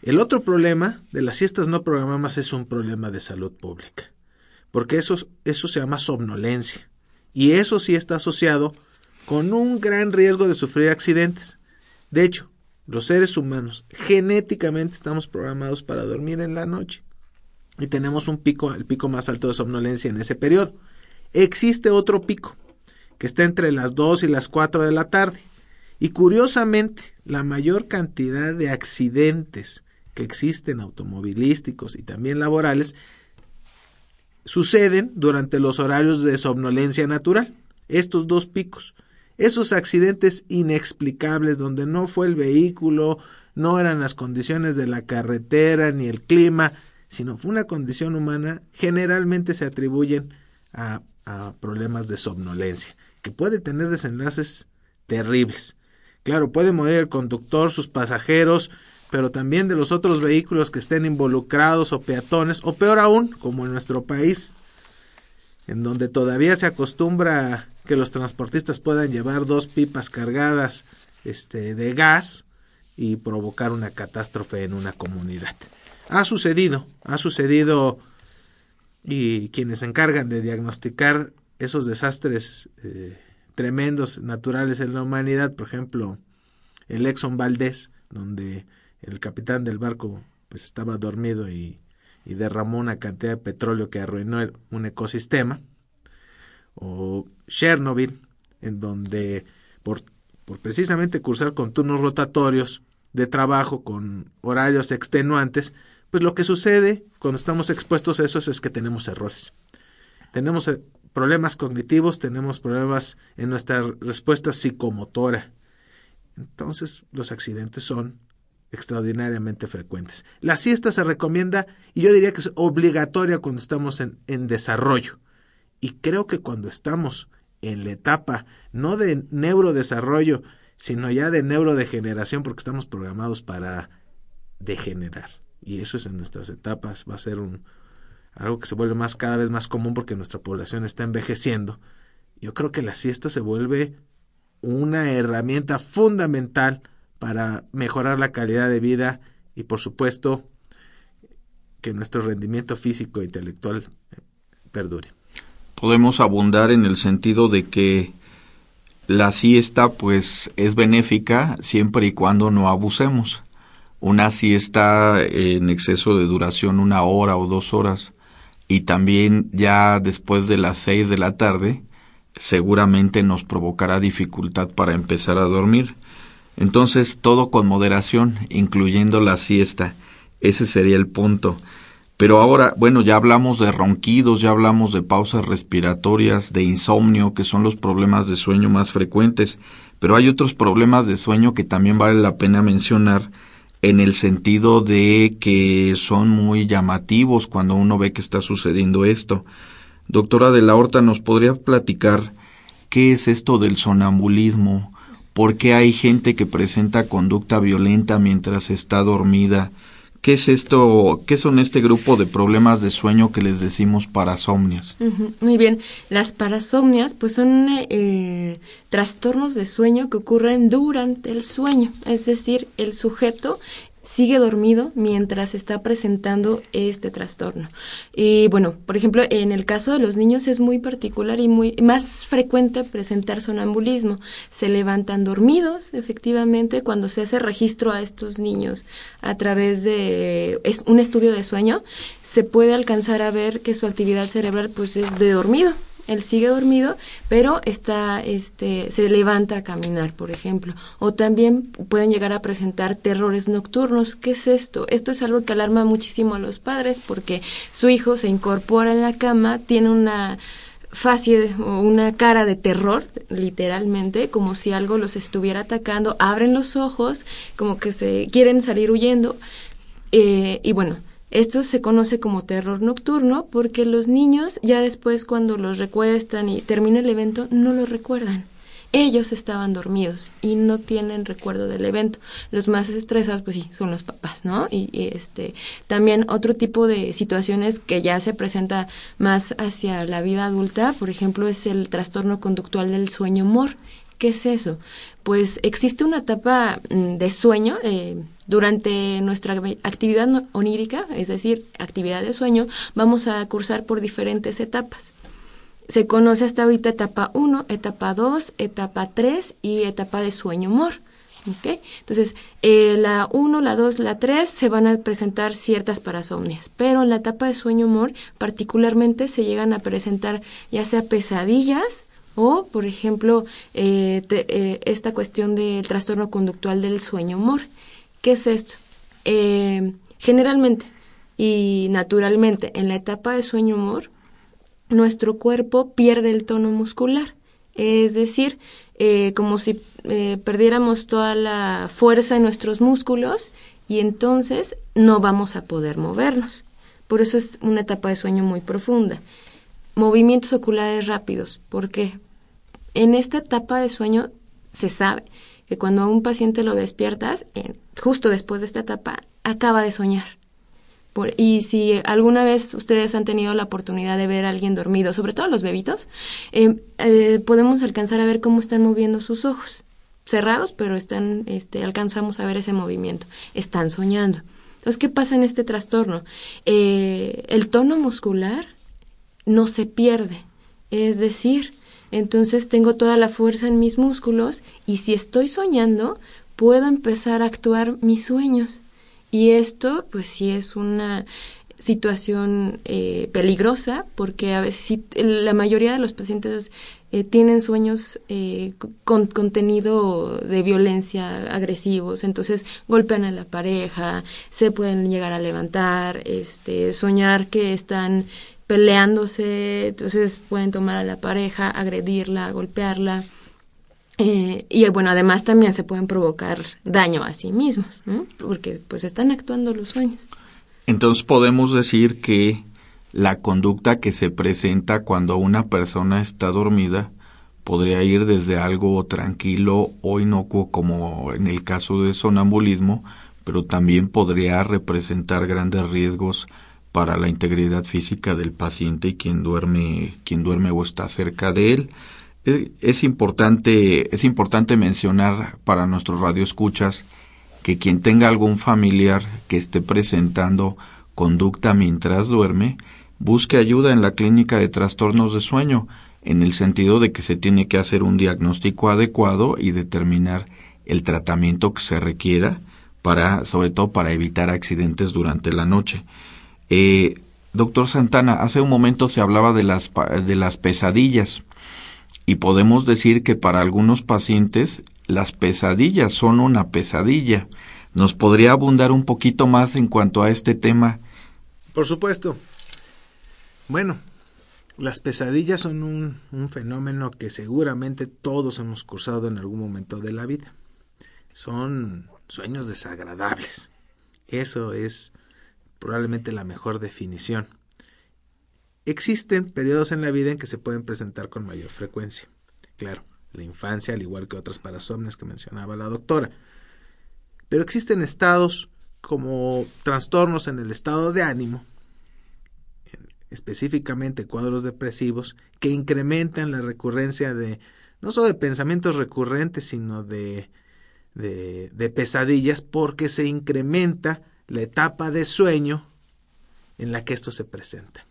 El otro problema de las siestas no programadas es un problema de salud pública, porque eso, eso se llama somnolencia, y eso sí está asociado con un gran riesgo de sufrir accidentes. De hecho, los seres humanos genéticamente estamos programados para dormir en la noche y tenemos un pico, el pico más alto de somnolencia en ese periodo. Existe otro pico que está entre las 2 y las 4 de la tarde. Y curiosamente, la mayor cantidad de accidentes que existen automovilísticos y también laborales suceden durante los horarios de somnolencia natural, estos dos picos. Esos accidentes inexplicables donde no fue el vehículo, no eran las condiciones de la carretera ni el clima, sino fue una condición humana, generalmente se atribuyen a, a problemas de somnolencia que puede tener desenlaces terribles. Claro, puede morir el conductor, sus pasajeros, pero también de los otros vehículos que estén involucrados o peatones, o peor aún, como en nuestro país, en donde todavía se acostumbra que los transportistas puedan llevar dos pipas cargadas este, de gas y provocar una catástrofe en una comunidad. Ha sucedido, ha sucedido y quienes se encargan de diagnosticar esos desastres eh, tremendos naturales en la humanidad, por ejemplo, el Exxon Valdez, donde el capitán del barco pues estaba dormido y, derramó una cantidad de petróleo que arruinó un ecosistema, o Chernobyl, en donde por, por precisamente cursar con turnos rotatorios de trabajo con horarios extenuantes, pues lo que sucede cuando estamos expuestos a eso es que tenemos errores. Tenemos eh, problemas cognitivos, tenemos problemas en nuestra respuesta psicomotora. Entonces, los accidentes son extraordinariamente frecuentes. La siesta se recomienda y yo diría que es obligatoria cuando estamos en, en desarrollo. Y creo que cuando estamos en la etapa no de neurodesarrollo, sino ya de neurodegeneración, porque estamos programados para degenerar. Y eso es en nuestras etapas, va a ser un, algo que se vuelve más cada vez más común porque nuestra población está envejeciendo. Yo creo que la siesta se vuelve una herramienta fundamental para mejorar la calidad de vida y por supuesto que nuestro rendimiento físico e intelectual eh, perdure. Podemos abundar en el sentido de que la siesta pues es benéfica siempre y cuando no abusemos. Una siesta en exceso de duración, una hora o dos horas, y también ya después de las seis de la tarde seguramente nos provocará dificultad para empezar a dormir. Entonces todo con moderación, incluyendo la siesta. Ese sería el punto. Pero ahora, bueno, ya hablamos de ronquidos, ya hablamos de pausas respiratorias, de insomnio, que son los problemas de sueño más frecuentes, pero hay otros problemas de sueño que también vale la pena mencionar en el sentido de que son muy llamativos cuando uno ve que está sucediendo esto. Doctora de la Horta, ¿nos podría platicar qué es esto del sonambulismo? ¿Por qué hay gente que presenta conducta violenta mientras está dormida? ¿Qué es esto? ¿Qué son este grupo de problemas de sueño que les decimos parasomnias? muy bien, las parasomnias pues son eh, trastornos de sueño que ocurren durante el sueño, es decir, el sujeto sigue dormido mientras está presentando este trastorno. Y bueno, por ejemplo, en el caso de los niños es muy particular y muy más frecuente presentar sonambulismo. Se levantan dormidos, efectivamente, cuando se hace registro a estos niños a través de un estudio de sueño, se puede alcanzar a ver que su actividad cerebral pues es de dormido él sigue dormido, pero está, este, se levanta a caminar, por ejemplo. O también pueden llegar a presentar terrores nocturnos. ¿Qué es esto? Esto es algo que alarma muchísimo a los padres porque su hijo se incorpora en la cama, tiene una facie o una cara de terror, literalmente, como si algo los estuviera atacando, abren los ojos, como que se quieren salir huyendo. Eh, y bueno, esto se conoce como terror nocturno porque los niños ya después cuando los recuestan y termina el evento no lo recuerdan. Ellos estaban dormidos y no tienen recuerdo del evento. Los más estresados, pues sí, son los papás, ¿no? Y, este también otro tipo de situaciones que ya se presenta más hacia la vida adulta, por ejemplo, es el trastorno conductual del sueño mor. ¿Qué es eso? Pues existe una etapa mm, de sueño eh, durante nuestra actividad onírica, es decir, actividad de sueño, vamos a cursar por diferentes etapas. Se conoce hasta ahorita etapa 1, etapa 2, etapa 3 y etapa de sueño humor. Entonces, eh, la 1, la 2, la 3 se van a presentar ciertas parasomnias, pero en la etapa de sueño humor particularmente se llegan a presentar ya sea pesadillas, o, por ejemplo, eh, eh, esta cuestión del trastorno conductual del sueño humor. ¿Qué es esto? Eh, generalmente y naturalmente en la etapa de sueño humor, nuestro cuerpo pierde el tono muscular. Es decir, como si perdiéramos toda la fuerza en nuestros músculos y entonces no vamos a poder movernos. Por eso es una etapa de sueño muy profunda. Movimientos oculares rápidos. ¿Por qué? En esta etapa de sueño se sabe que cuando a un paciente lo despiertas, justo después de esta etapa, acaba de soñar. y si alguna vez ustedes han tenido la oportunidad de ver a alguien dormido, sobre todo los bebitos, em, eh, podemos alcanzar a ver cómo están moviendo sus ojos. Cerrados, pero están, este, alcanzamos a ver ese movimiento. Están soñando. Entonces, ¿qué pasa en este trastorno? Eh, el tono muscular no se pierde. Es decir, entonces tengo toda la fuerza en mis músculos y si estoy soñando, puedo empezar a actuar mis sueños. Y esto, pues sí es una situación eh, peligrosa porque a veces la mayoría de los pacientes eh, tienen sueños eh, con contenido de violencia agresivos, entonces golpean a la pareja, se pueden llegar a levantar, este, soñar que están peleándose, entonces pueden tomar a la pareja, agredirla, golpearla. Eh, y bueno, además también se pueden provocar daño a sí mismos, porque pues están actuando los sueños. Entonces podemos decir que la conducta que se presenta cuando una persona está dormida podría ir desde algo tranquilo o inocuo como en el caso de sonambulismo, pero también podría representar grandes riesgos para la integridad física del paciente y quien duerme, quien duerme o está cerca de él. Eh, es importante, es importante mencionar para nuestros radioescuchas que quien tenga algún familiar que esté presentando conducta mientras duerme, busque ayuda en la clínica de trastornos de sueño, en el sentido de que se tiene que hacer un diagnóstico adecuado y determinar el tratamiento que se requiera para, sobre todo para evitar accidentes durante la noche. Eh, doctor Santana, hace un momento se hablaba de las, de las pesadillas y podemos decir que para algunos pacientes las pesadillas son una pesadilla. ¿Nos podría abundar un poquito más en cuanto a este tema? Por supuesto. Bueno, las pesadillas son un, fenómeno que seguramente todos hemos cursado en algún momento de la vida. Son sueños desagradables. Eso es probablemente la mejor definición. Existen periodos en la vida en que se pueden presentar con mayor frecuencia. Claro, la infancia, al igual que otras parasomnias que mencionaba la doctora. Pero existen estados como trastornos en el estado de ánimo, específicamente cuadros depresivos, que incrementan la recurrencia de no solo de pensamientos recurrentes, sino de, de, de pesadillas, porque se incrementa la etapa de sueño en la que esto se presenta.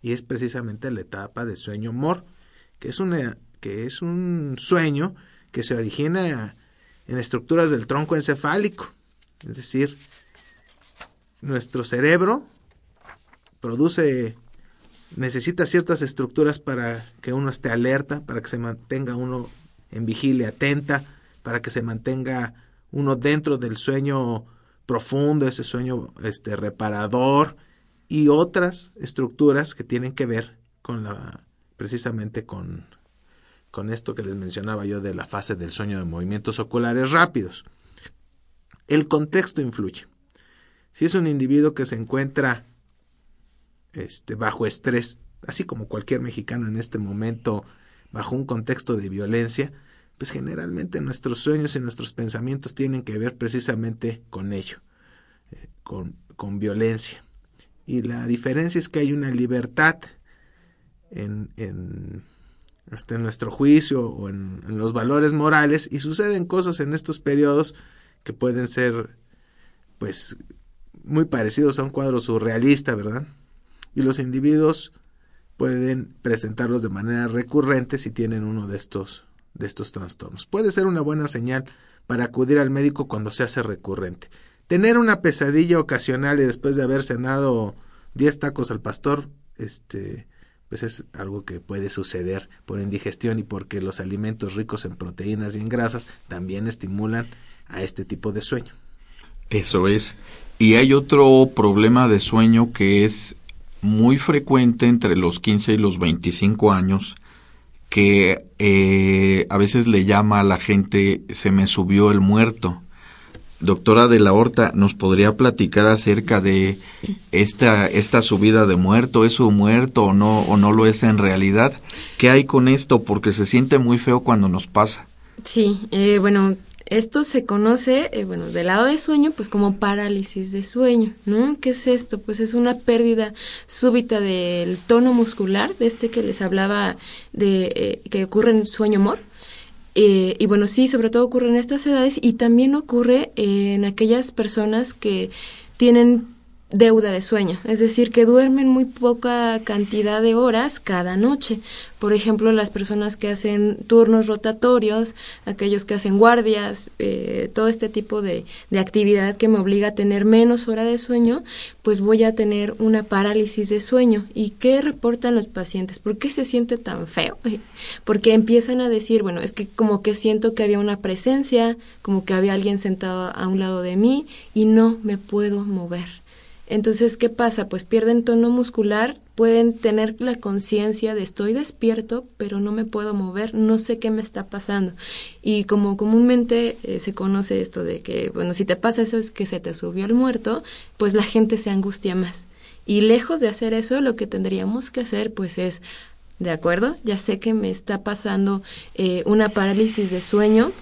Y es precisamente la etapa de sueño mor, que es, una, que es un sueño que se origina en estructuras del tronco encefálico. Es decir, nuestro cerebro produce necesita ciertas estructuras para que uno esté alerta, para que se mantenga uno en vigilia atenta, para que se mantenga uno dentro del sueño profundo, ese sueño este reparador y otras estructuras que tienen que ver con la precisamente con con esto que les mencionaba yo de la fase del sueño de movimientos oculares rápidos. El contexto influye. Si es un individuo que se encuentra este, bajo estrés, así como cualquier mexicano en este momento, bajo un contexto de violencia, pues generalmente nuestros sueños y nuestros pensamientos tienen que ver precisamente con ello, eh, con, con, violencia. Y la diferencia es que hay una libertad en, en, hasta en nuestro juicio o en, en los valores morales y suceden cosas en estos periodos que pueden ser pues muy parecidos a un cuadro surrealista, ¿verdad? Y los individuos pueden presentarlos de manera recurrente si tienen uno de estos de estos trastornos. Puede ser una buena señal para acudir al médico cuando se hace recurrente. Tener una pesadilla ocasional y después de haber cenado 10 tacos al pastor, este, pues es algo que puede suceder por indigestión y porque los alimentos ricos en proteínas y en grasas también estimulan a este tipo de sueño. Eso es. Y hay otro problema de sueño que es muy frecuente entre los 15 y los 25 años que eh, a veces le llama a la gente se me subió el muerto. Doctora de la Horta, ¿nos podría platicar acerca de esta, esta subida de muerto? ¿Es un muerto o no, o no lo es en realidad? ¿Qué hay con esto? Porque se siente muy feo cuando nos pasa. Sí, eh, bueno, esto se conoce, eh, bueno, del lado de sueño, pues como parálisis de sueño, ¿no? ¿Qué es esto? Pues es una pérdida súbita del tono muscular, de este que les hablaba de eh, que ocurre en sueño-mor. Eh, y bueno, sí, sobre todo ocurre en estas edades y también ocurre en aquellas personas que tienen deuda de sueño, es decir, que duermen muy poca cantidad de horas cada noche. Por ejemplo, las personas que hacen turnos rotatorios, aquellos que hacen guardias, eh, todo este tipo de, de, actividad que me obliga a tener menos hora de sueño, pues voy a tener una parálisis de sueño. ¿Y qué reportan los pacientes? ¿Por qué se siente tan feo? [laughs] Porque empiezan a decir, bueno, es que como que siento que había una presencia, como que había alguien sentado a un lado de mí y no me puedo mover. Entonces, ¿qué pasa? Pues pierden tono muscular, pueden tener la conciencia de estoy despierto, pero no me puedo mover, no sé qué me está pasando. Y como comúnmente eh, se conoce esto de que, bueno, si te pasa eso es que se te subió el muerto, pues la gente se angustia más. Y lejos de hacer eso, lo que tendríamos que hacer, pues es, ¿de acuerdo? Ya sé que me está pasando eh, una parálisis de sueño,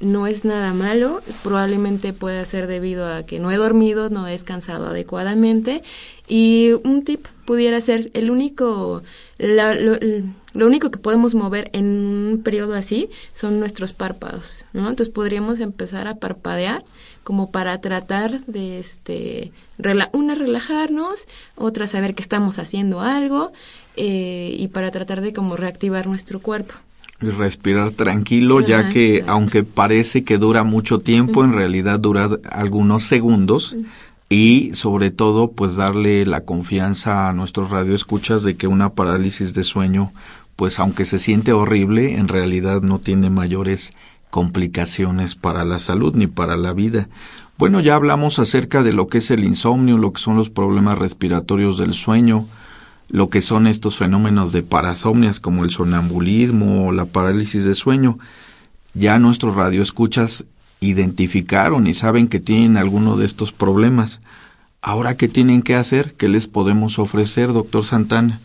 no es nada malo, probablemente pueda ser debido a que no he dormido, no he descansado adecuadamente y un tip pudiera ser el único, lo, único que podemos mover en un periodo así son nuestros párpados, ¿no? Entonces podríamos empezar a parpadear como para tratar de, este, una relajarnos, otra saber que estamos haciendo algo eh, y para tratar de como reactivar nuestro cuerpo respirar tranquilo, ya que aunque parece que dura mucho tiempo, en realidad dura algunos segundos. Y sobre todo, pues darle la confianza a nuestros radioescuchas de que una parálisis de sueño, pues aunque se siente horrible, en realidad no tiene mayores complicaciones para la salud ni para la vida. Bueno, ya hablamos acerca de lo que es el insomnio, lo que son los problemas respiratorios del sueño, lo que son estos fenómenos de parasomnias como el sonambulismo o la parálisis de sueño. Ya nuestros radioescuchas identificaron y saben que tienen alguno de estos problemas. Ahora, ¿qué tienen que hacer? ¿Qué les podemos ofrecer, doctor Santana?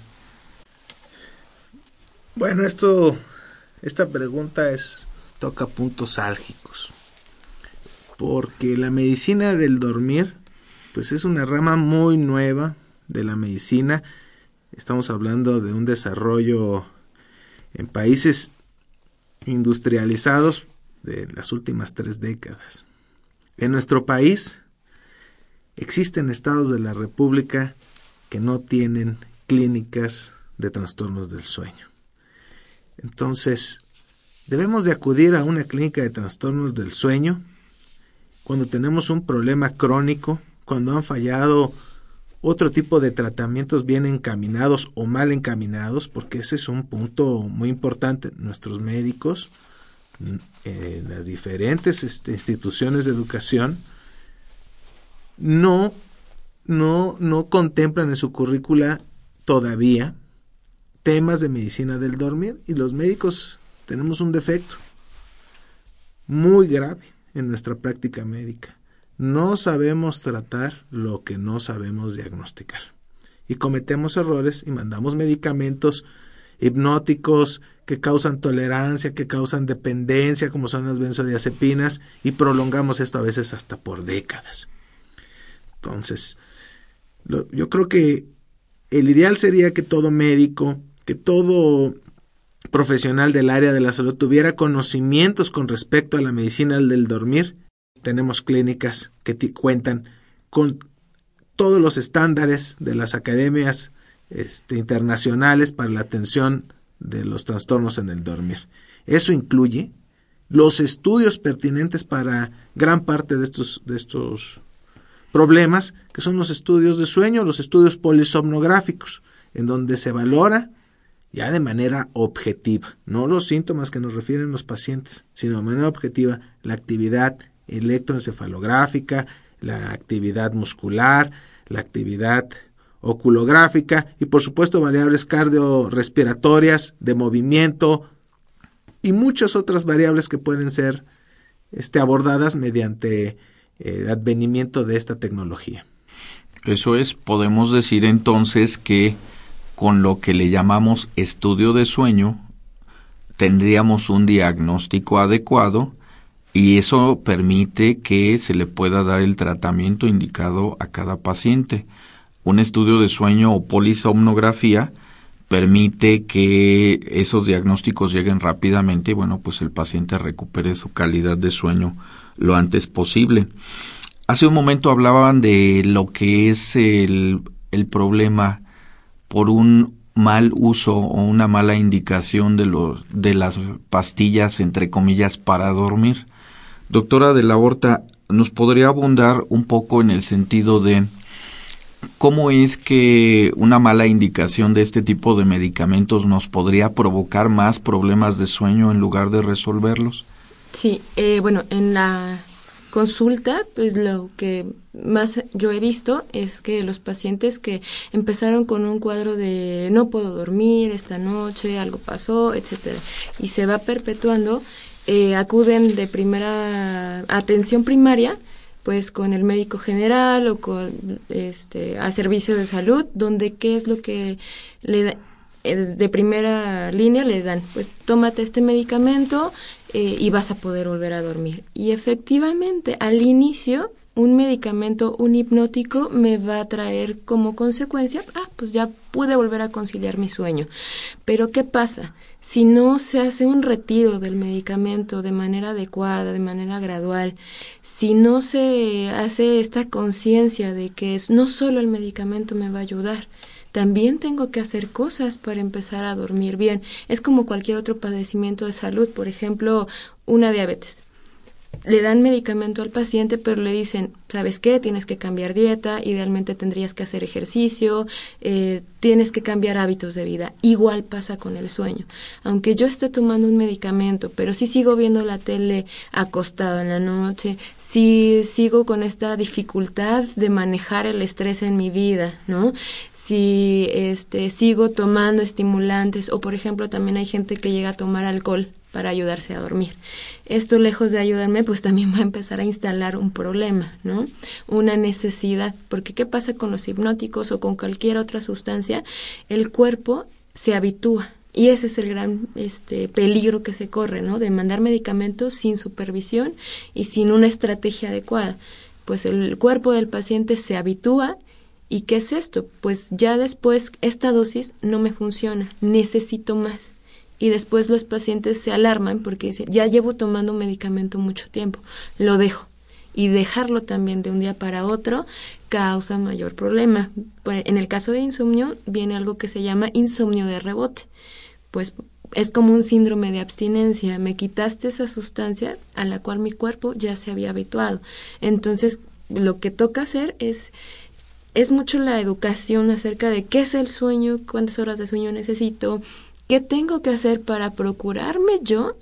Bueno, esto, esta pregunta es, toca puntos álgicos, porque la medicina del dormir, pues es una rama muy nueva de la medicina, Estamos hablando de un desarrollo en países industrializados de las últimas tres décadas. En nuestro país existen estados de la República que no tienen clínicas de trastornos del sueño. Entonces, debemos de acudir a una clínica de trastornos del sueño cuando tenemos un problema crónico, cuando han fallado otro tipo de tratamientos bien encaminados o mal encaminados, porque ese es un punto muy importante. Nuestros médicos, en eh, las diferentes este, instituciones de educación, no, no, no contemplan en su currícula todavía temas de medicina del dormir y los médicos tenemos un defecto muy grave en nuestra práctica médica. No sabemos tratar lo que no sabemos diagnosticar. Y cometemos errores y mandamos medicamentos hipnóticos que causan tolerancia, que causan dependencia, como son las benzodiazepinas, y prolongamos esto a veces hasta por décadas. Entonces, yo creo que el ideal sería que todo médico, que todo profesional del área de la salud tuviera conocimientos con respecto a la medicina del dormir. Tenemos clínicas que cuentan con todos los estándares de las academias este, internacionales para la atención de los trastornos en el dormir. Eso incluye los estudios pertinentes para gran parte de estos, de estos problemas, que son los estudios de sueño, los estudios polisomnográficos, en donde se valora ya de manera objetiva, no los síntomas que nos refieren los pacientes, sino de manera objetiva la actividad electroencefalográfica, la actividad muscular, la actividad oculográfica y por supuesto variables cardiorrespiratorias, de movimiento y muchas otras variables que pueden ser este, abordadas mediante el advenimiento de esta tecnología. Eso es, podemos decir entonces que con lo que le llamamos estudio de sueño tendríamos un diagnóstico adecuado y eso permite que se le pueda dar el tratamiento indicado a cada paciente. Un estudio de sueño o polisomnografía permite que esos diagnósticos lleguen rápidamente y bueno, pues el paciente recupere su calidad de sueño lo antes posible. Hace un momento hablaban de lo que es el, el problema por un mal uso o una mala indicación de, los, de las pastillas, entre comillas, para dormir. Doctora de la Horta, ¿nos podría abundar un poco en el sentido de cómo es que una mala indicación de este tipo de medicamentos nos podría provocar más problemas de sueño en lugar de resolverlos? Sí, eh, bueno, en la consulta, pues lo que más yo he visto es que los pacientes que empezaron con un cuadro de no puedo dormir esta noche, algo pasó, etcétera, y se va perpetuando, eh, acuden de primera atención primaria pues con el médico general o con este a servicio de salud donde qué es lo que le eh, de primera línea le dan pues tómate este medicamento eh, y vas a poder volver a dormir. Y efectivamente, al inicio, un medicamento, un hipnótico, me va a traer como consecuencia, ah, pues ya pude volver a conciliar mi sueño. Pero ¿qué pasa? Si no se hace un retiro del medicamento de manera adecuada, de manera gradual, si no se hace esta conciencia de que es, no solo el medicamento me va a ayudar, también tengo que hacer cosas para empezar a dormir bien. Es como cualquier otro padecimiento de salud, por ejemplo, una diabetes le dan medicamento al paciente, pero le dicen, ¿sabes qué? Tienes que cambiar dieta, idealmente tendrías que hacer ejercicio, eh, tienes que cambiar hábitos de vida. Igual pasa con el sueño. Aunque yo esté tomando un medicamento, pero si sigo viendo la tele acostado en la noche, si sigo con esta dificultad de manejar el estrés en mi vida, ¿no? Si este, sigo tomando estimulantes o, por ejemplo, también hay gente que llega a tomar alcohol para ayudarse a dormir. Esto lejos de ayudarme, pues también va a empezar a instalar un problema, ¿no? Una necesidad, porque ¿qué pasa con los hipnóticos o con cualquier otra sustancia? El cuerpo se habitúa y ese es el gran este, peligro que se corre, ¿no? De mandar medicamentos sin supervisión y sin una estrategia adecuada. Pues el cuerpo del paciente se habitúa ¿Y qué es esto? Pues ya después esta dosis no me funciona, necesito más y después los pacientes se alarman porque dicen, ya llevo tomando un medicamento mucho tiempo, lo dejo. Y dejarlo también de un día para otro causa mayor problema. Pues, en el caso de insomnio viene algo que se llama insomnio de rebote. Pues es como un síndrome de abstinencia. Me quitaste esa sustancia a la cual mi cuerpo ya se había habituado. Entonces, lo que toca hacer es es mucho la educación acerca de qué es el sueño, cuántas horas de sueño necesito, qué tengo que hacer para procurarme yo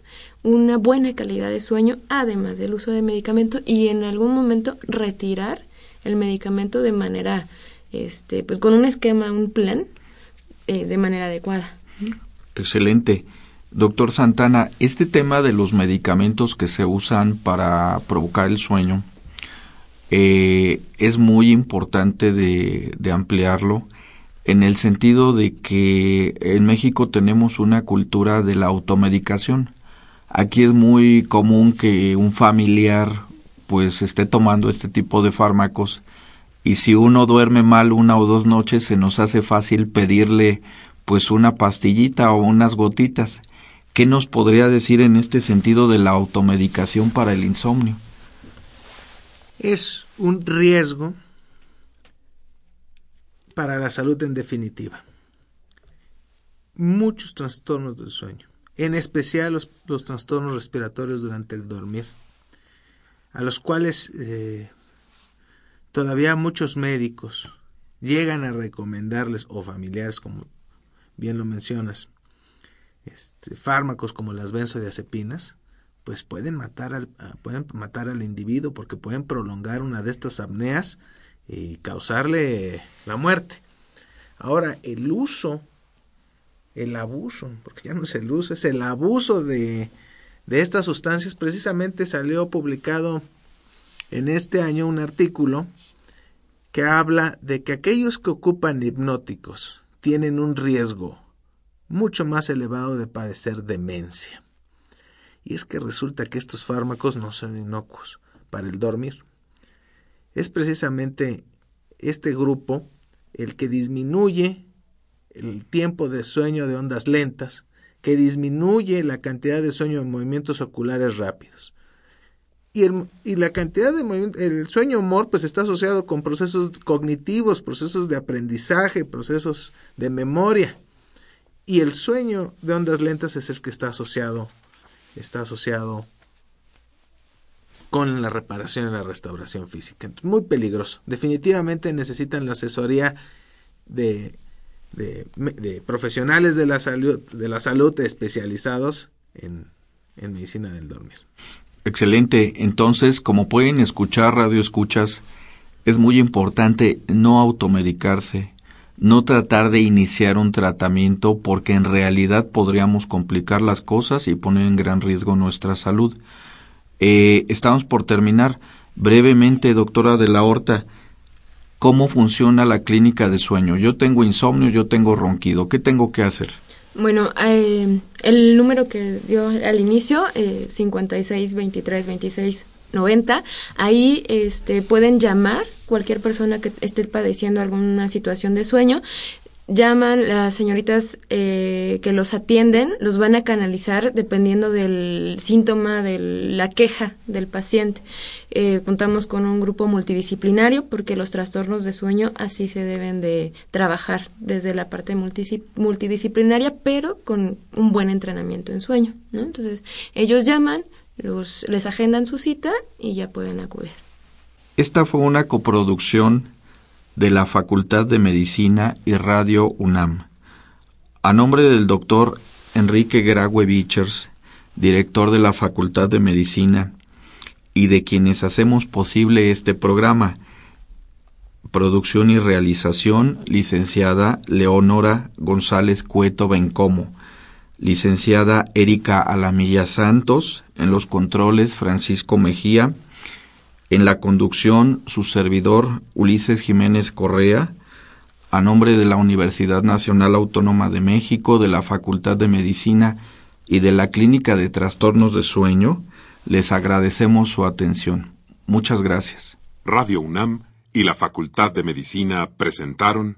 una buena calidad de sueño, además del uso de medicamento y en algún momento retirar el medicamento de manera, este, pues con un esquema, un plan eh, de manera adecuada. Excelente. Doctor Santana, este tema de los medicamentos que se usan para provocar el sueño eh, es muy importante de, de ampliarlo en el sentido de que en México tenemos una cultura de la automedicación. Aquí es muy común que un familiar pues esté tomando este tipo de fármacos y si uno duerme mal una o dos noches se nos hace fácil pedirle pues una pastillita o unas gotitas. ¿Qué nos podría decir en este sentido de la automedicación para el insomnio? Es un riesgo para la salud en definitiva. Muchos trastornos del sueño, en especial los, los trastornos respiratorios durante el dormir, a los cuales eh, todavía muchos médicos llegan a recomendarles, o familiares, como bien lo mencionas, este, fármacos como las benzodiazepinas, pues pueden matar, al, pueden matar al individuo porque pueden prolongar una de estas apneas y causarle la muerte. Ahora, el uso, el abuso, porque ya no es el uso, es el abuso de, de estas sustancias, precisamente salió publicado en este año un artículo que habla de que aquellos que ocupan hipnóticos tienen un riesgo mucho más elevado de padecer demencia. Y es que resulta que estos fármacos no son inocuos para el dormir. Es precisamente este grupo el que disminuye el tiempo de sueño de ondas lentas, que disminuye la cantidad de sueño en movimientos oculares rápidos. Y, el, y la cantidad de el sueño humor pues está asociado con procesos cognitivos, procesos de aprendizaje, procesos de memoria. Y el sueño de ondas lentas es el que está asociado, está asociado con la reparación y la restauración física. Muy peligroso. Definitivamente necesitan la asesoría de, de, profesionales de la salud, de la salud especializados en, en medicina del dormir. Excelente. Entonces, como pueden escuchar, radio escuchas, es muy importante no automedicarse, no tratar de iniciar un tratamiento porque en realidad podríamos complicar las cosas y poner en gran riesgo nuestra salud. Eh, estamos por terminar. Brevemente, doctora de la Horta, ¿cómo funciona la clínica de sueño? Yo tengo insomnio, yo tengo ronquido. ¿Qué tengo que hacer? Bueno, eh, el número que dio al inicio, eh, 56 23 26 90, ahí este, pueden llamar cualquier persona que esté padeciendo alguna situación de sueño llaman las señoritas eh, que los atienden, los van a canalizar dependiendo del síntoma, de la queja del paciente. Eh, contamos con un grupo multidisciplinario porque los trastornos de sueño así se deben de trabajar desde la parte multidisciplinaria, pero con un buen entrenamiento en sueño. Entonces, ellos llaman, los, les agendan su cita y ya pueden acudir. Esta fue una coproducción de la Facultad de Medicina y Radio UNAM. A nombre del doctor Enrique Graue Bichers, director de la Facultad de Medicina, y de quienes hacemos posible este programa, producción y realización, licenciada Leonora González Cueto Bencomo, licenciada Erika Alamilla Santos, en los controles Francisco Mejía, en la conducción, su servidor Ulises Jiménez Correa, a nombre de la Universidad Nacional Autónoma de México, de la Facultad de Medicina y de la Clínica de Trastornos de Sueño, les agradecemos su atención. Muchas gracias. Radio UNAM y la Facultad de Medicina presentaron